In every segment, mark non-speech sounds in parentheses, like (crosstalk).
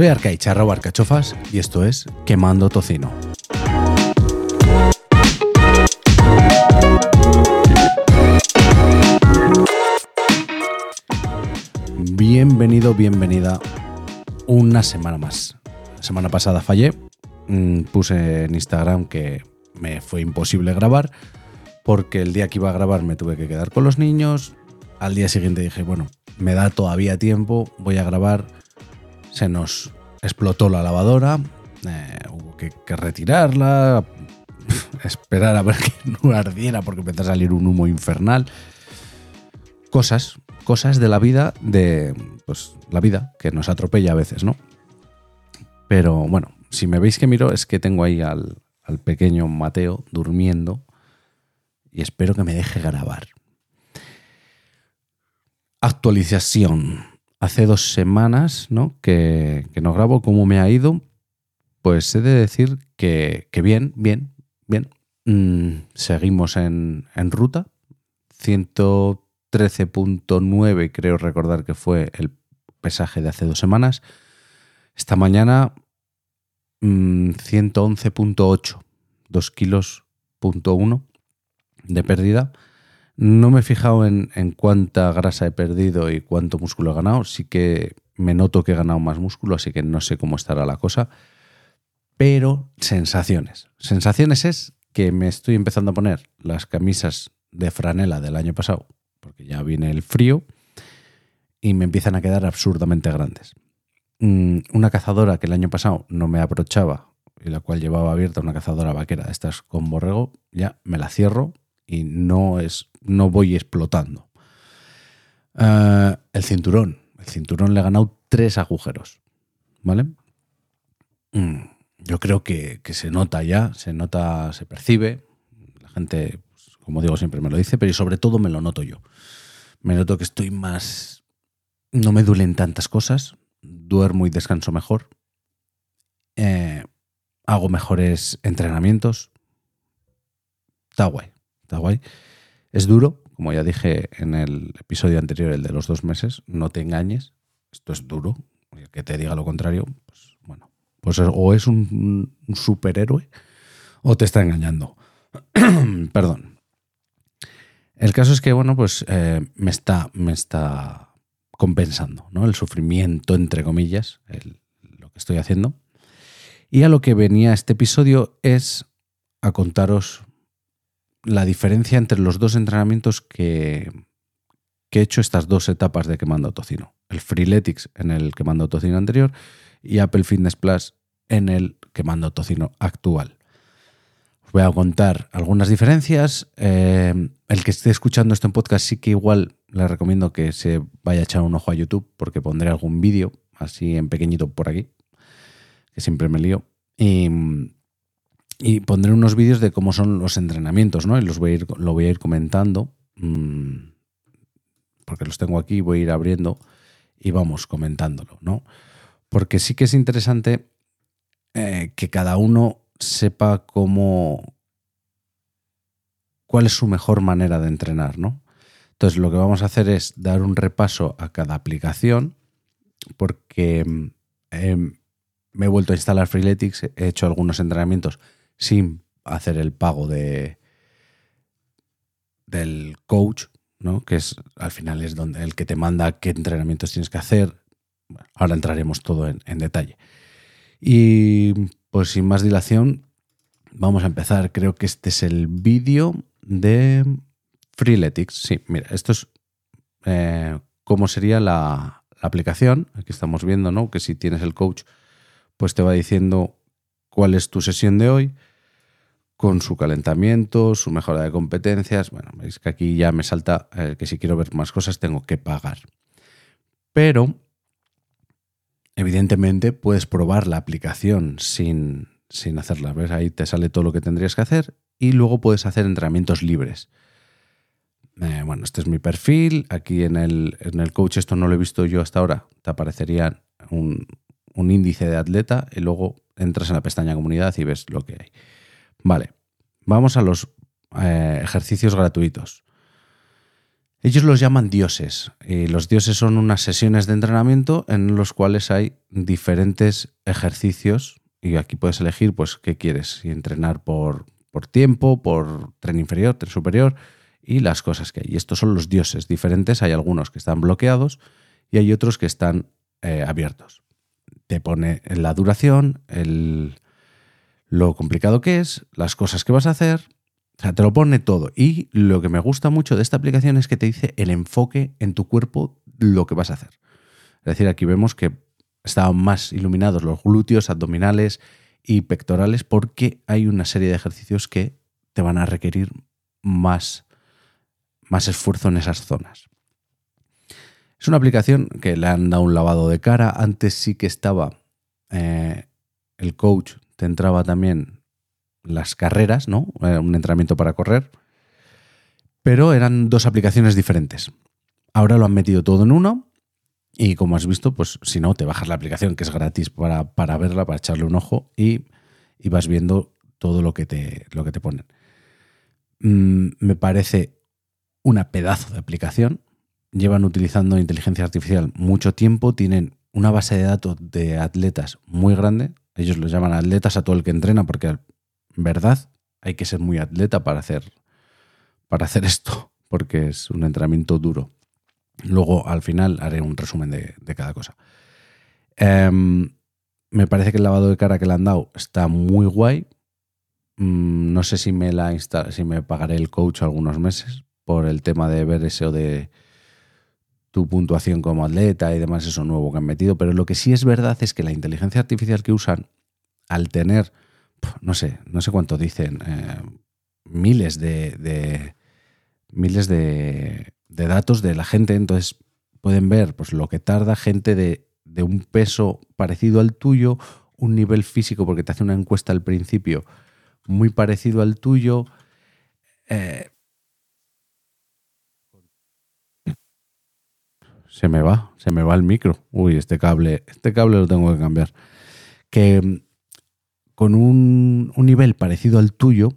Soy Arcaicharra Barcachofas y esto es Quemando Tocino. Bienvenido, bienvenida una semana más. La semana pasada fallé, mm, puse en Instagram que me fue imposible grabar porque el día que iba a grabar me tuve que quedar con los niños. Al día siguiente dije, bueno, me da todavía tiempo, voy a grabar. Se nos explotó la lavadora, eh, hubo que, retirarla, esperar a ver que (laughs) no ardiera porque empezó a salir un humo infernal. Cosas, cosas de la vida, de pues la vida que nos atropella a veces, ¿no? Pero bueno, si me veis que miro es que tengo ahí al, al pequeño Mateo durmiendo y espero que me deje grabar. Actualización. Hace dos semanas ¿no? que, no grabo. ¿Cómo me ha ido? Pues he de decir que, bien, bien, bien. Mm, seguimos en, en ruta. 113.9 creo recordar que fue el pesaje de hace dos semanas. Esta mañana 111.8, mm, 2 kilos de pérdida. No me he fijado en, cuánta grasa he perdido y cuánto músculo he ganado. Sí que me noto que he ganado más músculo, así que no sé cómo estará la cosa. Pero sensaciones. Sensaciones es que me estoy empezando a poner las camisas de franela del año pasado, porque ya viene el frío, y me empiezan a quedar absurdamente grandes. Mm, una cazadora que el año pasado no me aprochaba y la cual llevaba abierta una cazadora vaquera de estas con borrego, ya me la cierro y no, es, no voy explotando. Eh, el cinturón. El cinturón le ha ganado tres agujeros. ¿Vale? Mm, yo creo que, se nota ya, se nota, se percibe. La gente, pues, como digo, siempre me lo dice, pero sobre todo me lo noto yo. Me noto que estoy más. No me duelen tantas cosas duermo y descanso mejor, eh, hago mejores entrenamientos. Está guay, está guay. Es duro, como ya dije en el episodio anterior, el de los dos meses, no te engañes, esto es duro. El que te diga lo contrario, pues bueno, pues o es un, superhéroe o te está engañando. (clears throat) Perdón. El caso es que, bueno, pues eh, me está, me está compensando, ¿no? El sufrimiento, entre comillas, lo que estoy haciendo. Y a lo que venía este episodio es a contaros la diferencia entre los dos entrenamientos que, he hecho estas dos etapas de quemando tocino. El Freeletics en el quemando tocino anterior y Apple Fitness Plus en el quemando tocino actual. Os voy a contar algunas diferencias. Eh, el que esté escuchando esto en podcast sí que igual le recomiendo que se vaya a echar un ojo a YouTube porque pondré algún vídeo así en pequeñito por aquí, que siempre me lío. Y, pondré unos vídeos de cómo son los entrenamientos, ¿no? Y los voy a ir, lo voy a ir comentando, mm, porque los tengo aquí, voy a ir abriendo y vamos comentándolo, ¿no? Porque sí que es interesante eh, que cada uno sepa cómo, cuál es su mejor manera de entrenar, ¿no? Entonces lo que vamos a hacer es dar un repaso a cada aplicación porque em, me he vuelto a instalar Freeletics, he hecho algunos entrenamientos sin hacer el pago de del coach, ¿no? que es al final es donde el que te manda qué entrenamientos tienes que hacer. ahora entraremos todo en, detalle. Y pues sin más dilación, vamos a empezar. Creo que este es el vídeo de Freeletics, sí, mira, esto es eh, cómo sería la, aplicación. Aquí estamos viendo, ¿no? Que si tienes el coach, pues te va diciendo cuál es tu sesión de hoy, con su calentamiento, su mejora de competencias. Bueno, veis que aquí ya me salta eh, que si quiero ver más cosas tengo que pagar. Pero, evidentemente, puedes probar la aplicación sin, sin hacerla. ¿Ves? Ahí te sale todo lo que tendrías que hacer y luego puedes hacer entrenamientos libres. Eh, bueno, este es mi perfil. Aquí en el, en el, coach, esto no lo he visto yo hasta ahora. Te aparecería un, índice de atleta y luego entras en la pestaña comunidad y ves lo que hay. Vale, vamos a los eh, ejercicios gratuitos. Ellos los llaman dioses y los dioses son unas sesiones de entrenamiento en los cuales hay diferentes ejercicios y aquí puedes elegir pues qué quieres, si entrenar por, por tiempo, por tren inferior, tren superior y las cosas que hay. Y estos son los dioses diferentes, hay algunos que están bloqueados y hay otros que están eh, abiertos. Te pone la duración, el, lo complicado que es, las cosas que vas a hacer, o sea, te lo pone todo. Y lo que me gusta mucho de esta aplicación es que te dice el enfoque en tu cuerpo, lo que vas a hacer. Es decir, aquí vemos que estaban más iluminados los glúteos, abdominales y pectorales porque hay una serie de ejercicios que te van a requerir más, más esfuerzo en esas zonas. Es una aplicación que le han dado un lavado de cara. Antes sí que estaba eh, el coach, te entraba también las carreras, ¿no? Un entrenamiento para correr. Pero eran dos aplicaciones diferentes. Ahora lo han metido todo en uno. Y como has visto, pues si no, te bajas la aplicación que es gratis para, para verla, para echarle un ojo y, vas viendo todo lo que te, lo que te ponen. Mm, me parece una pedazo de aplicación llevan utilizando inteligencia artificial mucho tiempo, tienen una base de datos de atletas muy grande. Ellos los llaman atletas a todo el que entrena porque en verdad hay que ser muy atleta para hacer, para hacer esto, porque es un entrenamiento duro. Luego al final haré un resumen de, cada cosa. Em, me parece que el lavado de cara que le han dado está muy guay. Mm, no sé si me, la si me pagaré el coach algunos meses por el tema de ver eso de tu puntuación como atleta y demás, eso nuevo que han metido, pero lo que sí es verdad es que la inteligencia artificial que usan, al tener, no sé, no sé cuánto dicen, eh, miles de, miles de, datos de la gente, entonces pueden ver pues, lo que tarda gente de, de un peso parecido al tuyo, un nivel físico, porque te hace una encuesta al principio muy parecido al tuyo. Eh, se me va, se me va el micro. Uy, este cable, este cable lo tengo que cambiar. Que mm, con un, nivel parecido al tuyo,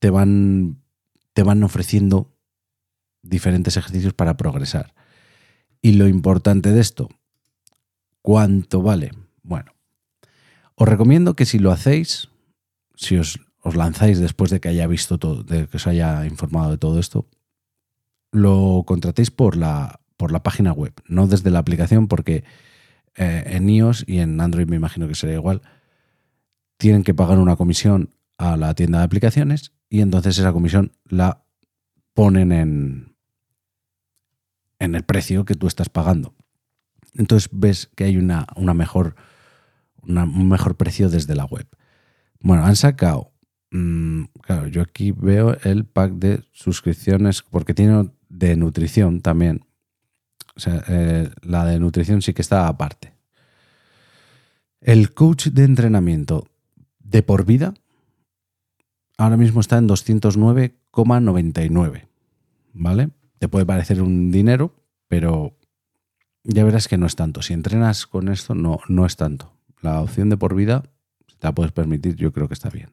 te van, te van ofreciendo diferentes ejercicios para progresar. Y lo importante de esto, ¿cuánto vale? Bueno, os recomiendo que si lo hacéis, si os, os lanzáis después de que haya visto todo, de que os haya informado de todo esto, lo contratéis por la, por la página web, no desde la aplicación, porque eh, en iOS y en Android me imagino que será igual, tienen que pagar una comisión a la tienda de aplicaciones y entonces esa comisión la ponen en, en el precio que tú estás pagando. Entonces ves que hay una, una mejor, un mejor precio desde la web. Bueno, han sacado, mm, claro, yo aquí veo el pack de suscripciones porque tiene de nutrición también. Eh, la de nutrición sí que está aparte. El coach de entrenamiento de por vida ahora mismo está en 209,99. ¿Vale? Te puede parecer un dinero, pero ya verás que no es tanto. Si entrenas con esto, no, no es tanto. La opción de por vida, si te la puedes permitir, yo creo que está bien.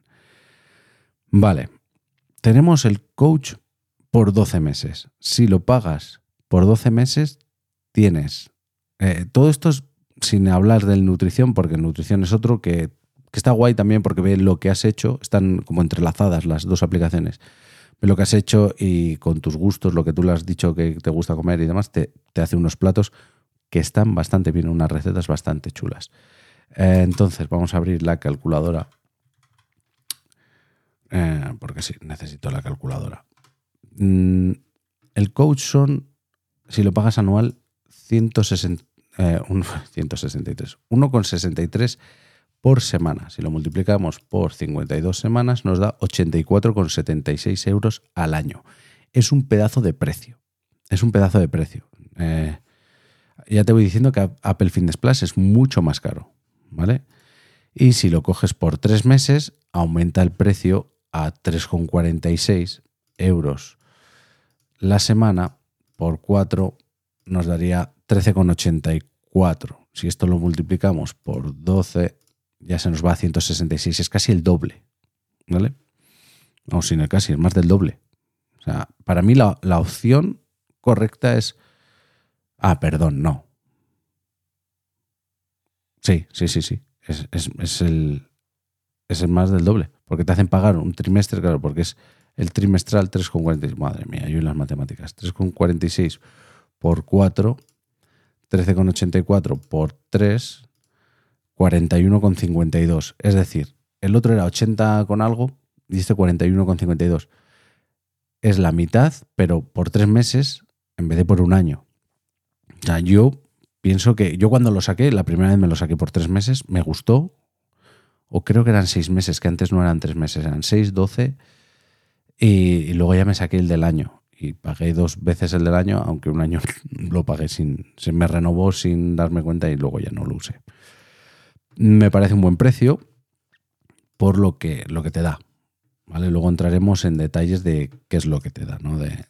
Vale. Tenemos el coach por 12 meses. Si lo pagas por 12 meses, tienes. Eh, todo esto es sin hablar del nutrición, porque nutrición es otro que, está guay también porque ve lo que has hecho, están como entrelazadas las dos aplicaciones. Ve lo que has hecho y con tus gustos, lo que tú le has dicho que te gusta comer y demás, te, hace unos platos que están bastante bien, unas recetas bastante chulas. Eh, entonces, vamos a abrir la calculadora. Eh, porque sí, necesito la calculadora. Mm, el coach son, si lo pagas anual, 160, eh, 163, 1,63 (laughs) por semana. Si lo multiplicamos por 52 semanas, nos da 84,76 euros al año. Es un pedazo de precio. Es un pedazo de precio. Eh, ya te voy diciendo que Apple Fitness Plus es mucho más caro. ¿Vale? Y si lo coges por tres meses, aumenta el precio a 3,46 euros la semana por 4 nos daría 13,84. Si esto lo multiplicamos por 12, ya se nos va a 166. Es casi el doble. ¿Vale? O sin el casi, es más del doble. O sea, para mí la, la opción correcta es... Ah, perdón, no. Sí, sí, sí, sí. Es, es, es, el, es el más del doble. Porque te hacen pagar un trimestre, claro, porque es el trimestral 3,46. Madre mía, yo en las matemáticas. 3,46 por 4, 13,84 por 3, 41,52. Es decir, el otro era 80 con algo y este 41,52. Es la mitad, pero por tres meses en vez de por un año. O sea, yo pienso que yo cuando lo saqué, la primera vez me lo saqué por tres meses, me gustó, o creo que eran seis meses, que antes no eran tres meses, eran seis, doce, y, luego ya me saqué el del año. Y pagué dos veces el del año, aunque un año (laughs) lo pagué sin. Se me renovó sin darme cuenta y luego ya no lo usé. Me parece un buen precio por lo que, lo que te da. ¿vale? Luego entraremos en detalles de qué es lo que te da, ¿no? De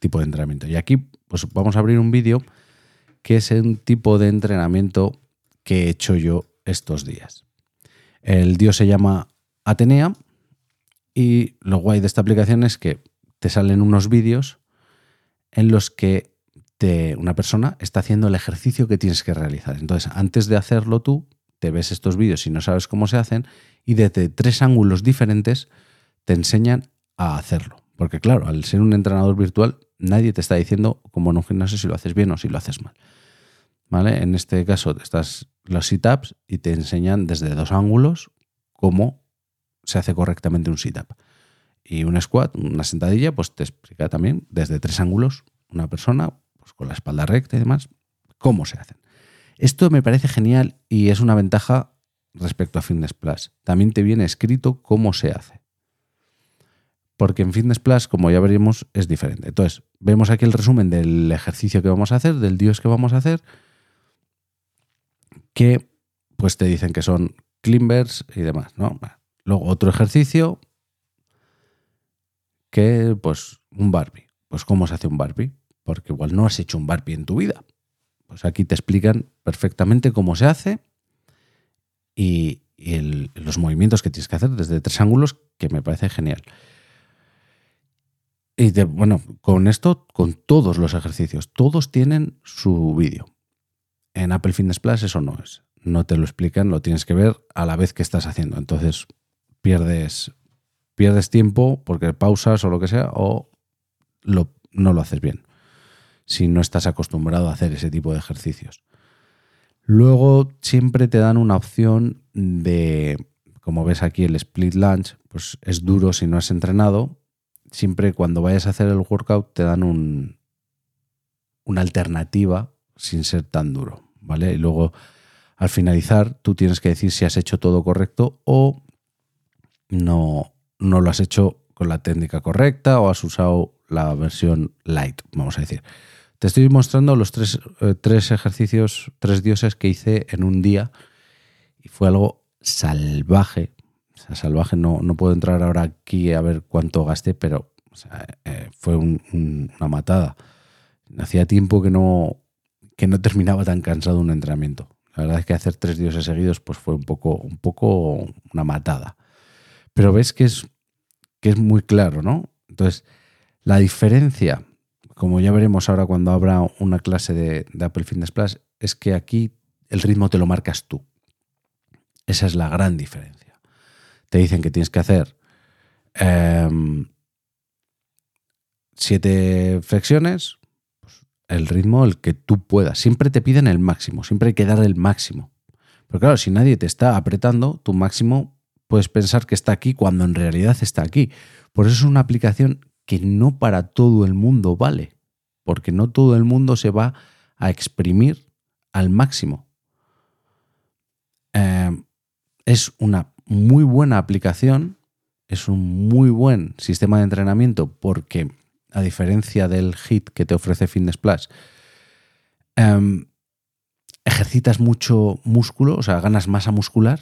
tipo de entrenamiento. Y aquí pues vamos a abrir un vídeo que es un tipo de entrenamiento que he hecho yo estos días. El dios se llama Atenea y lo guay de esta aplicación es que te salen unos vídeos en los que una persona está haciendo el ejercicio que tienes que realizar. Entonces, antes de hacerlo tú, te ves estos vídeos y no sabes cómo se hacen y desde tres ángulos diferentes te enseñan a hacerlo. Porque claro, al ser un entrenador virtual, nadie te está diciendo como en un gimnasio si lo haces bien o si lo haces mal. ¿Vale? En este caso estás los sit-ups y te enseñan desde dos ángulos cómo se hace correctamente un sit-up. Y un squat, una sentadilla, pues te explica también desde tres ángulos una persona, pues con la espalda recta y demás, cómo se hacen. Esto me parece genial y es una ventaja respecto a Fitness Plus. También te viene escrito cómo se hace. Porque en Fitness Plus, como ya veremos, es diferente. Entonces, vemos aquí el resumen del ejercicio que vamos a hacer, del dios que vamos a hacer que pues te dicen que son climbers y demás, ¿no? Luego otro ejercicio que pues un Barbie. Pues ¿cómo se hace un Barbie? Porque igual no has hecho un Barbie en tu vida. Pues aquí te explican perfectamente cómo se hace y, los movimientos que tienes que hacer desde tres ángulos, que me parece genial. Y bueno, con esto, con todos los ejercicios, todos tienen su vídeo. En Apple Fitness Plus eso no es. No te lo explican, lo tienes que ver a la vez que estás haciendo. Entonces pierdes, pierdes tiempo porque pausas o lo que sea o no lo haces bien si no estás acostumbrado a hacer ese tipo de ejercicios. Luego siempre te dan una opción de, como ves aquí, el split lunge, pues es duro si no has entrenado. Siempre cuando vayas a hacer el workout te dan un, una alternativa sin ser tan duro. ¿vale? Y luego, al finalizar, tú tienes que decir si has hecho todo correcto o no, no lo has hecho con la técnica correcta o has usado la versión light, vamos a decir. Te estoy mostrando los tres, eh, tres ejercicios, tres dioses que hice en un día y fue algo salvaje. O salvaje, no, no puedo entrar ahora aquí a ver cuánto gasté, pero eh, fue una matada. Hacía tiempo que no, que no terminaba tan cansado un entrenamiento. La verdad es que hacer tres dioses seguidos pues fue un poco, un poco una matada. Pero ves que es, que es muy claro, ¿no? Entonces, la diferencia, como ya veremos ahora cuando habrá una clase de, Apple Fitness Plus, es que aquí el ritmo te lo marcas tú. Esa es la gran diferencia. Te dicen que tienes que hacer em, siete flexiones, el ritmo el que tú puedas. Siempre te piden el máximo, siempre hay que dar el máximo. Pero claro, si nadie te está apretando, tu máximo puedes pensar que está aquí cuando en realidad está aquí. Por eso es una aplicación que no para todo el mundo vale, porque no todo el mundo se va a exprimir al máximo. Eh, es una muy buena aplicación, es un muy buen sistema de entrenamiento porque a diferencia del hit que te ofrece Fitness Plus, em, ejercitas mucho músculo, o sea, ganas masa muscular.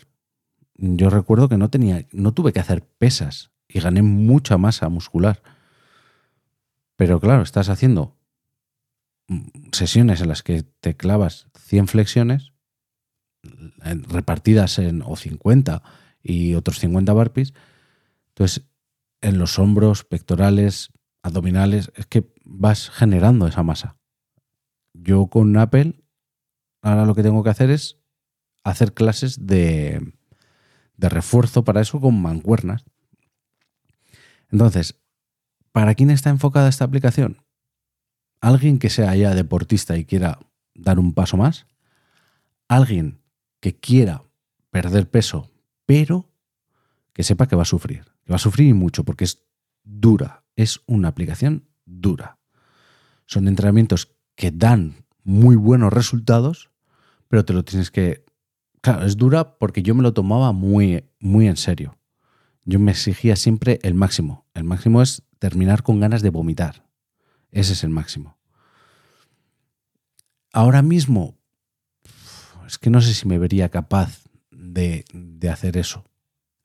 Yo recuerdo que no tenía, no tuve que hacer pesas y gané mucha masa muscular. Pero claro, estás haciendo sesiones en las que te clavas 100 flexiones repartidas en o 50 y otros 50 burpees. Entonces, en los hombros, pectorales, abdominales, es que vas generando esa masa. Yo con Apple, ahora lo que tengo que hacer es hacer clases de, de refuerzo para eso con mancuernas. Entonces, ¿para quién está enfocada esta aplicación? ¿Alguien que sea ya deportista y quiera dar un paso más? ¿Alguien que quiera perder peso, pero que sepa que va a sufrir? Que va a sufrir mucho porque es dura, es una aplicación dura. Son entrenamientos que dan muy buenos resultados, pero te lo tienes que... Claro, es dura porque yo me lo tomaba muy, muy en serio. Yo me exigía siempre el máximo. El máximo es terminar con ganas de vomitar. Ese es el máximo. Ahora mismo, es que no sé si me vería capaz de, de hacer eso.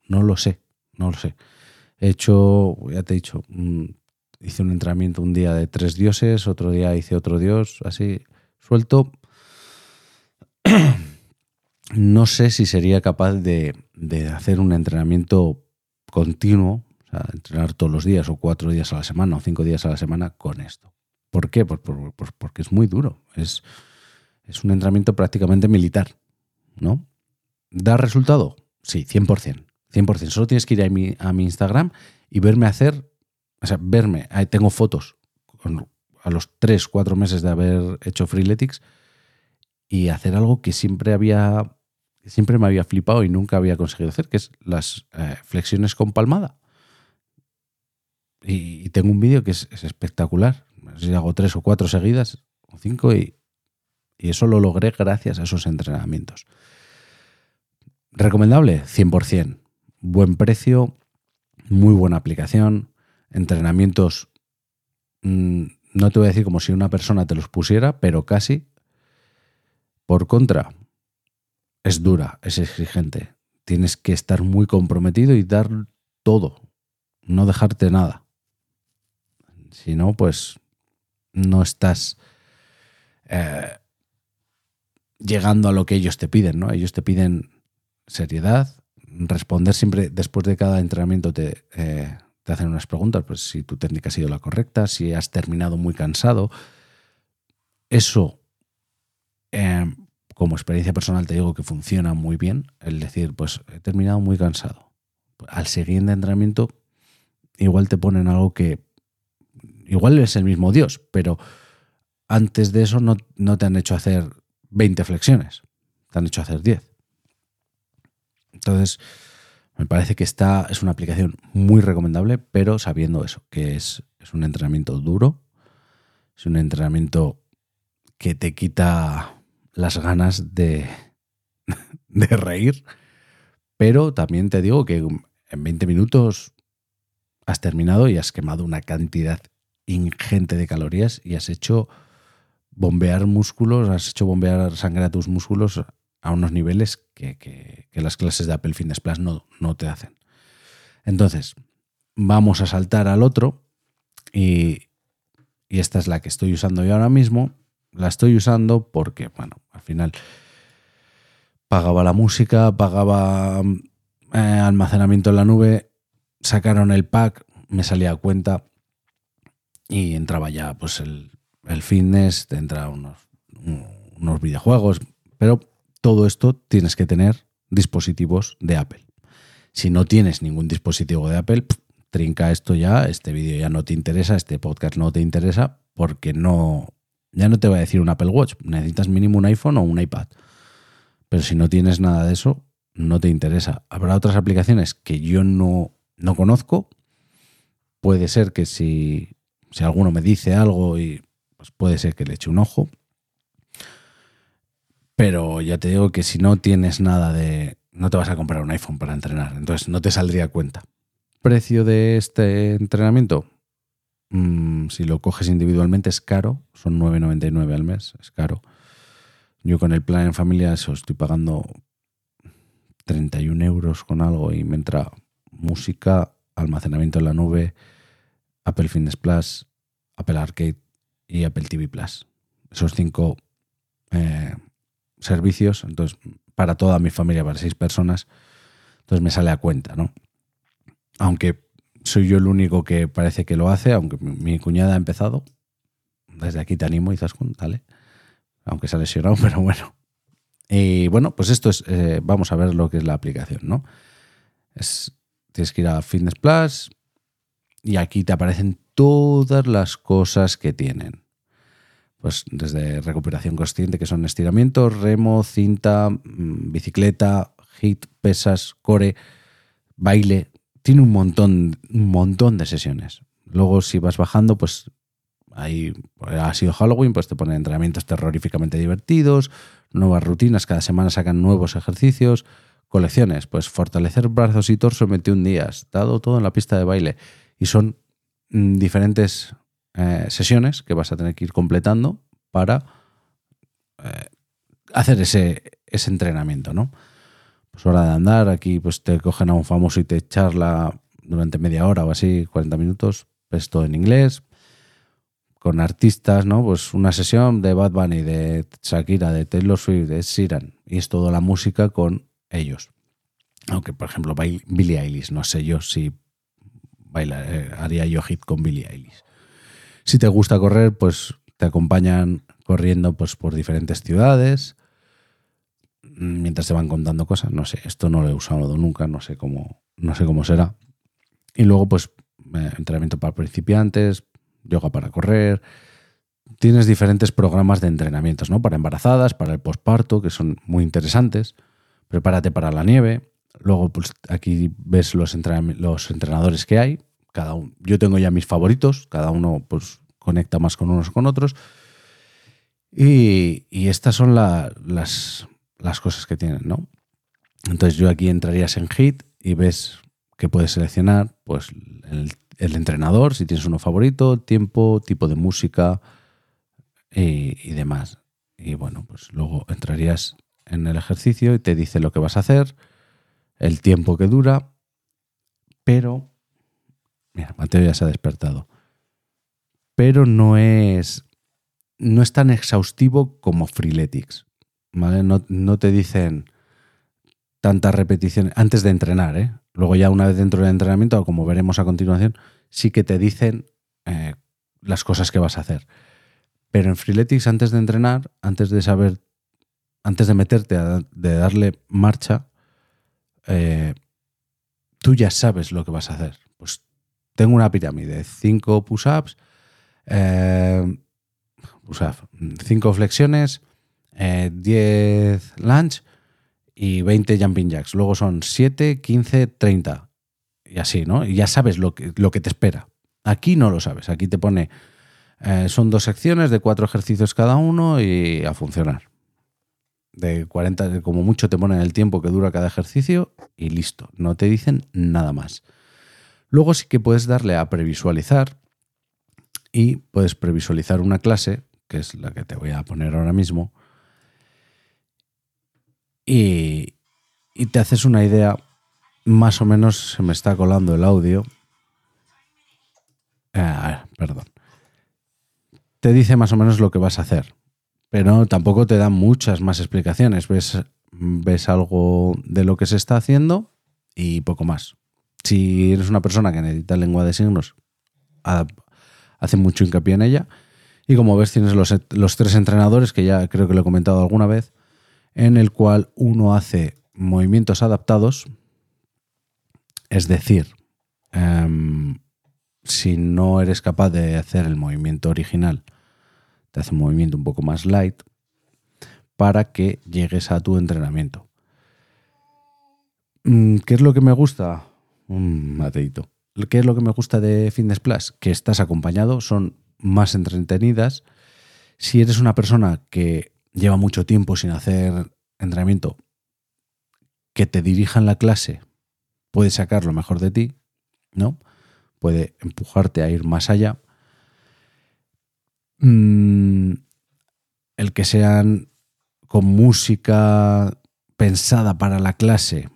No lo sé, no lo sé. He hecho, ya te he dicho, hice un entrenamiento un día de tres dioses, otro día hice otro dios, así suelto. (clears throat) No sé si sería capaz de, de hacer un entrenamiento continuo, o sea, entrenar todos los días o cuatro días a la semana o cinco días a la semana con esto. ¿Por qué? Pues, porque es muy duro. Es, es un entrenamiento prácticamente militar, ¿no? ¿Da resultado? Sí, 100%. 100%. Solo tienes que ir a mi, a mi Instagram y verme hacer, o sea, verme, tengo fotos a los 3, 4 meses de haber hecho Freeletics y hacer algo que siempre había siempre me había flipado y nunca había conseguido hacer, que es las eh, flexiones con palmada. Y, tengo un vídeo que es, espectacular. Si hago tres o cuatro seguidas, o cinco, y, y eso lo logré gracias a esos entrenamientos. ¿Recomendable? 100%. Buen precio, muy buena aplicación, entrenamientos, mm, no te voy a decir como si una persona te los pusiera, pero casi. Por contra, es dura, es exigente. Tienes que estar muy comprometido y dar todo, no dejarte nada. Si no, pues no estás eh, llegando a lo que ellos te piden, ¿no? Ellos te piden seriedad, responder siempre después de cada entrenamiento te, eh, hacen unas preguntas, pues si tu técnica ha sido la correcta, si has terminado muy cansado. Eso eh, como experiencia personal te digo que funciona muy bien, el decir, pues he terminado muy cansado. Al siguiente entrenamiento igual te ponen algo que igual es el mismo Dios, pero antes de eso no, no te han hecho hacer 20 flexiones, te han hecho hacer 10. Entonces, me parece que esta es una aplicación muy recomendable, pero sabiendo eso, que es, es un entrenamiento duro, es un entrenamiento que te quita las ganas de, (laughs) de reír, pero también te digo que en 20 minutos has terminado y has quemado una cantidad ingente de calorías y has hecho bombear músculos, has hecho bombear sangre a tus músculos a unos niveles que, las clases de Apple Fitness Plus no, no, te hacen. Entonces, vamos a saltar al otro y, y esta es la que estoy usando yo ahora mismo la estoy usando porque, bueno, al final pagaba la música, pagaba eh, almacenamiento en la nube, sacaron el pack, me salía a cuenta y entraba ya pues el, el fitness, te entra unos, unos videojuegos, pero todo esto tienes que tener dispositivos de Apple. Si no tienes ningún dispositivo de Apple, trinca esto ya, este vídeo ya no te interesa, este podcast no te interesa, porque no, ya no te voy a decir un Apple Watch, necesitas mínimo un iPhone o un iPad. Pero si no tienes nada de eso, no te interesa. Habrá otras aplicaciones que yo no, no conozco. Puede ser que si, si alguno me dice algo, y pues puede ser que le eche un ojo. Pero ya te digo que si no tienes nada de... No te vas a comprar un iPhone para entrenar, entonces no te saldría cuenta. ¿Precio de este entrenamiento? Mm, si lo coges individualmente es caro, son 9,99 al mes, es caro. Yo con el plan en familia eso, estoy pagando 31 euros con algo y me entra música, almacenamiento en la nube, Apple Fitness Plus, Apple Arcade y Apple TV Plus. Esos cinco eh, servicios, entonces para toda mi familia, para seis personas, entonces me sale a cuenta, ¿no? Aunque soy yo el único que parece que lo hace, aunque mi cuñada ha empezado. Desde aquí te animo, Izaskun, dale. Aunque se ha lesionado, (laughs) pero bueno. Y bueno, pues esto es, eh, vamos a ver lo que es la aplicación, ¿no? Es, tienes que ir a Fitness Plus y aquí te aparecen todas las cosas que tienen. Pues desde recuperación consciente, que son estiramientos, remo, cinta, mm, bicicleta, hit, pesas, core, baile. Tiene un montón, un montón de sesiones. Luego, si vas bajando, pues ahí ha sido Halloween, pues te ponen entrenamientos terroríficamente divertidos, nuevas rutinas, cada semana sacan nuevos ejercicios, colecciones, pues fortalecer brazos y torso en 21 días, dado todo en la pista de baile. Y son mm, diferentes eh, sesiones que vas a tener que ir completando para eh, hacer ese, ese entrenamiento, ¿no? Pues hora de andar, aquí pues te cogen a un famoso y te charla durante media hora o así, 40 minutos, pues todo en inglés, con artistas, ¿no? Pues una sesión de Bad Bunny, de Shakira, de Taylor Swift, de Siran, y es toda la música con ellos. Aunque, por ejemplo, Billie Eilish, no sé yo si baila, eh, haría yo hit con Billie Eilish. Si te gusta correr, pues te acompañan corriendo pues, por diferentes ciudades, mientras te van contando cosas. No sé, esto no lo he usado nunca, no sé cómo, no sé cómo será. Y luego, pues, eh, entrenamiento para principiantes, yoga para correr. Tienes diferentes programas de entrenamientos, ¿no? Para embarazadas, para el posparto, que son muy interesantes. Prepárate para la nieve. Luego, pues aquí ves los, los entrenadores que hay. Cada uno, yo tengo ya mis favoritos, cada uno pues conecta más con unos con otros. Y, estas son las, las cosas que tienen, ¿no? Entonces yo aquí entrarías en Hit y ves que puedes seleccionar pues el entrenador, si tienes uno favorito, tiempo, tipo de música y, demás. Y bueno, pues luego entrarías en el ejercicio y te dice lo que vas a hacer, el tiempo que dura, pero... Mira, Mateo ya se ha despertado. Pero no es, no es tan exhaustivo como Freeletics. No, no te dicen tantas repeticiones antes de entrenar, ¿eh? Luego ya una vez dentro del entrenamiento, como veremos a continuación, sí que te dicen eh, las cosas que vas a hacer. Pero en Freeletics, antes de entrenar, antes de saber, antes de meterte, de darle marcha, eh, tú ya sabes lo que vas a hacer. Pues tengo una pirámide, 5 push-ups, 5 eh, flexiones, 10 lunge y 20 jumping jacks. Luego son 7, 15, 30. Y así, ¿no? Y ya sabes lo que, lo que te espera. Aquí no lo sabes. Aquí te pone, eh, son dos secciones de cuatro ejercicios cada uno y a funcionar. De 40, como mucho te ponen el tiempo que dura cada ejercicio y listo. No te dicen nada más. Luego sí que puedes darle a previsualizar y puedes previsualizar una clase, que es la que te voy a poner ahora mismo, y, te haces una idea, más o menos se me está colando el audio. Ah, perdón. Te dice más o menos lo que vas a hacer, pero tampoco te da muchas más explicaciones. Ves, ves algo de lo que se está haciendo y poco más. Si eres una persona que necesita lengua de signos, hace mucho hincapié en ella. Y como ves, tienes los, los tres entrenadores, que ya creo que lo he comentado alguna vez, en el cual uno hace movimientos adaptados, es decir, em, si no eres capaz de hacer el movimiento original, te hace un movimiento un poco más light para que llegues a tu entrenamiento. Mm, ¿Qué es lo que me gusta? Un mateito. ¿Qué es lo que me gusta de Fitness Plus? Que estás acompañado, son más entretenidas. Si eres una persona que lleva mucho tiempo sin hacer entrenamiento, que te dirijan la clase puede sacar lo mejor de ti, ¿no? Puede empujarte a ir más allá. Mm, el que sean con música pensada para la clase,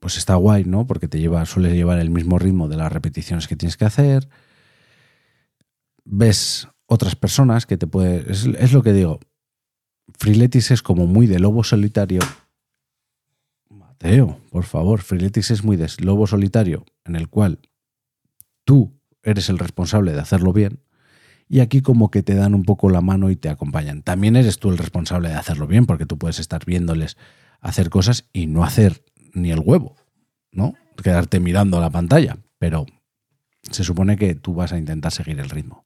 pues está guay, ¿no? Porque te lleva, suele llevar el mismo ritmo de las repeticiones que tienes que hacer. Ves otras personas que te puede. es lo que digo. Freeletics es como muy de lobo solitario. Mateo, por favor, Freeletics es muy de lobo solitario, en el cual tú eres el responsable de hacerlo bien. Y aquí como que te dan un poco la mano y te acompañan. También eres tú el responsable de hacerlo bien, porque tú puedes estar viéndoles hacer cosas y no hacer ni el huevo, ¿no? Quedarte mirando la pantalla. Pero se supone que tú vas a intentar seguir el ritmo.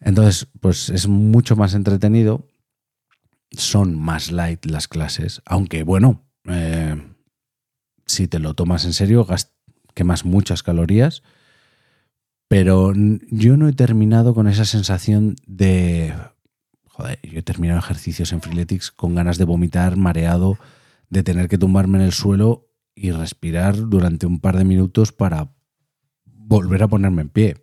Entonces, pues es mucho más entretenido. Son más light las clases, aunque bueno, eh, si te lo tomas en serio, quemas muchas calorías. Pero yo no he terminado con esa sensación de. Joder, yo he terminado ejercicios en Freeletics con ganas de vomitar, mareado, de tener que tumbarme en el suelo y respirar durante un par de minutos para volver a ponerme en pie.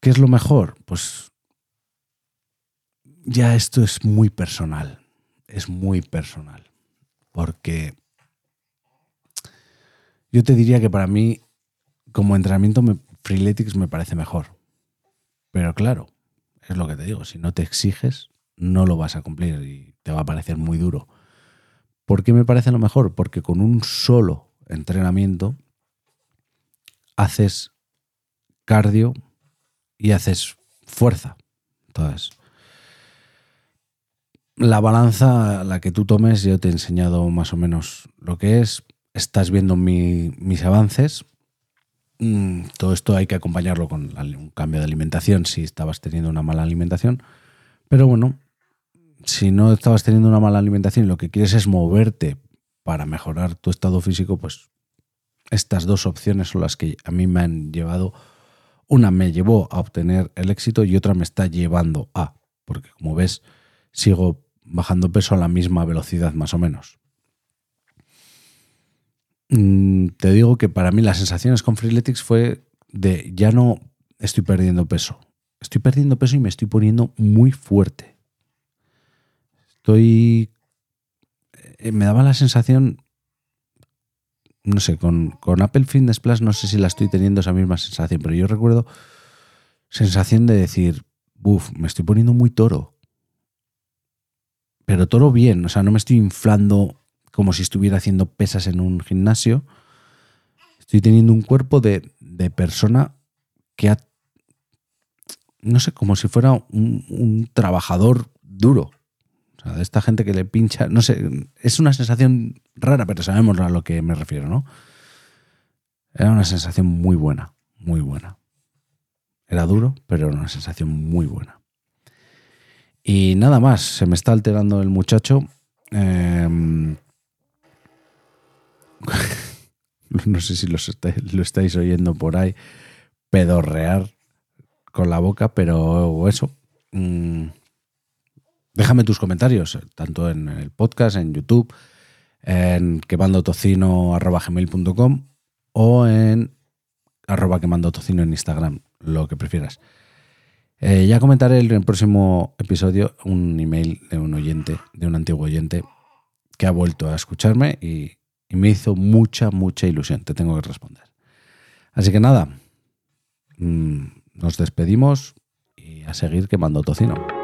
¿Qué es lo mejor? Pues ya esto es muy personal, es muy personal, porque yo te diría que para mí como entrenamiento Freeletics me parece mejor, pero claro, es lo que te digo, si no te exiges no lo vas a cumplir y te va a parecer muy duro. ¿Por qué me parece lo mejor? Porque con un solo entrenamiento haces cardio y haces fuerza. Entonces, la balanza, la que tú tomes, yo te he enseñado más o menos lo que es. Estás viendo mis avances. Mm, todo esto hay que acompañarlo con un cambio de alimentación si estabas teniendo una mala alimentación. Pero bueno, si no estabas teniendo una mala alimentación y lo que quieres es moverte para mejorar tu estado físico, pues estas dos opciones son las que a mí me han llevado una me llevó a obtener el éxito y otra me está llevando a, porque como ves, sigo bajando peso a la misma velocidad más o menos. Mm, te digo que para mí las sensaciones con Freeletics fue de ya no estoy perdiendo peso, estoy perdiendo peso y me estoy poniendo muy fuerte. Estoy... Eh, me daba la sensación no sé, con, Apple Fitness Plus no sé si la estoy teniendo esa misma sensación, pero yo recuerdo sensación de decir, uff, me estoy poniendo muy toro. Pero toro bien, o sea, no me estoy inflando como si estuviera haciendo pesas en un gimnasio. Estoy teniendo un cuerpo de, de persona que ha, no sé, como si fuera un, un trabajador duro de esta gente que le pincha, no sé, es una sensación rara, pero sabemos a lo que me refiero, ¿no? Era una sensación muy buena, muy buena. Era duro, pero era una sensación muy buena. Y nada más, se me está alterando el muchacho. Em, (laughs) no sé si lo estáis oyendo por ahí, pedorrear con la boca, pero eso. Mm, Déjame tus comentarios, tanto en el podcast, en YouTube, en quemandotocino.com o en arroba quemandotocino en Instagram, lo que prefieras. Eh, ya comentaré en el próximo episodio un email de un oyente, de un antiguo oyente, que ha vuelto a escucharme y, me hizo mucha, mucha ilusión. Te tengo que responder. Así que nada, mm, nos despedimos y a seguir quemando tocino.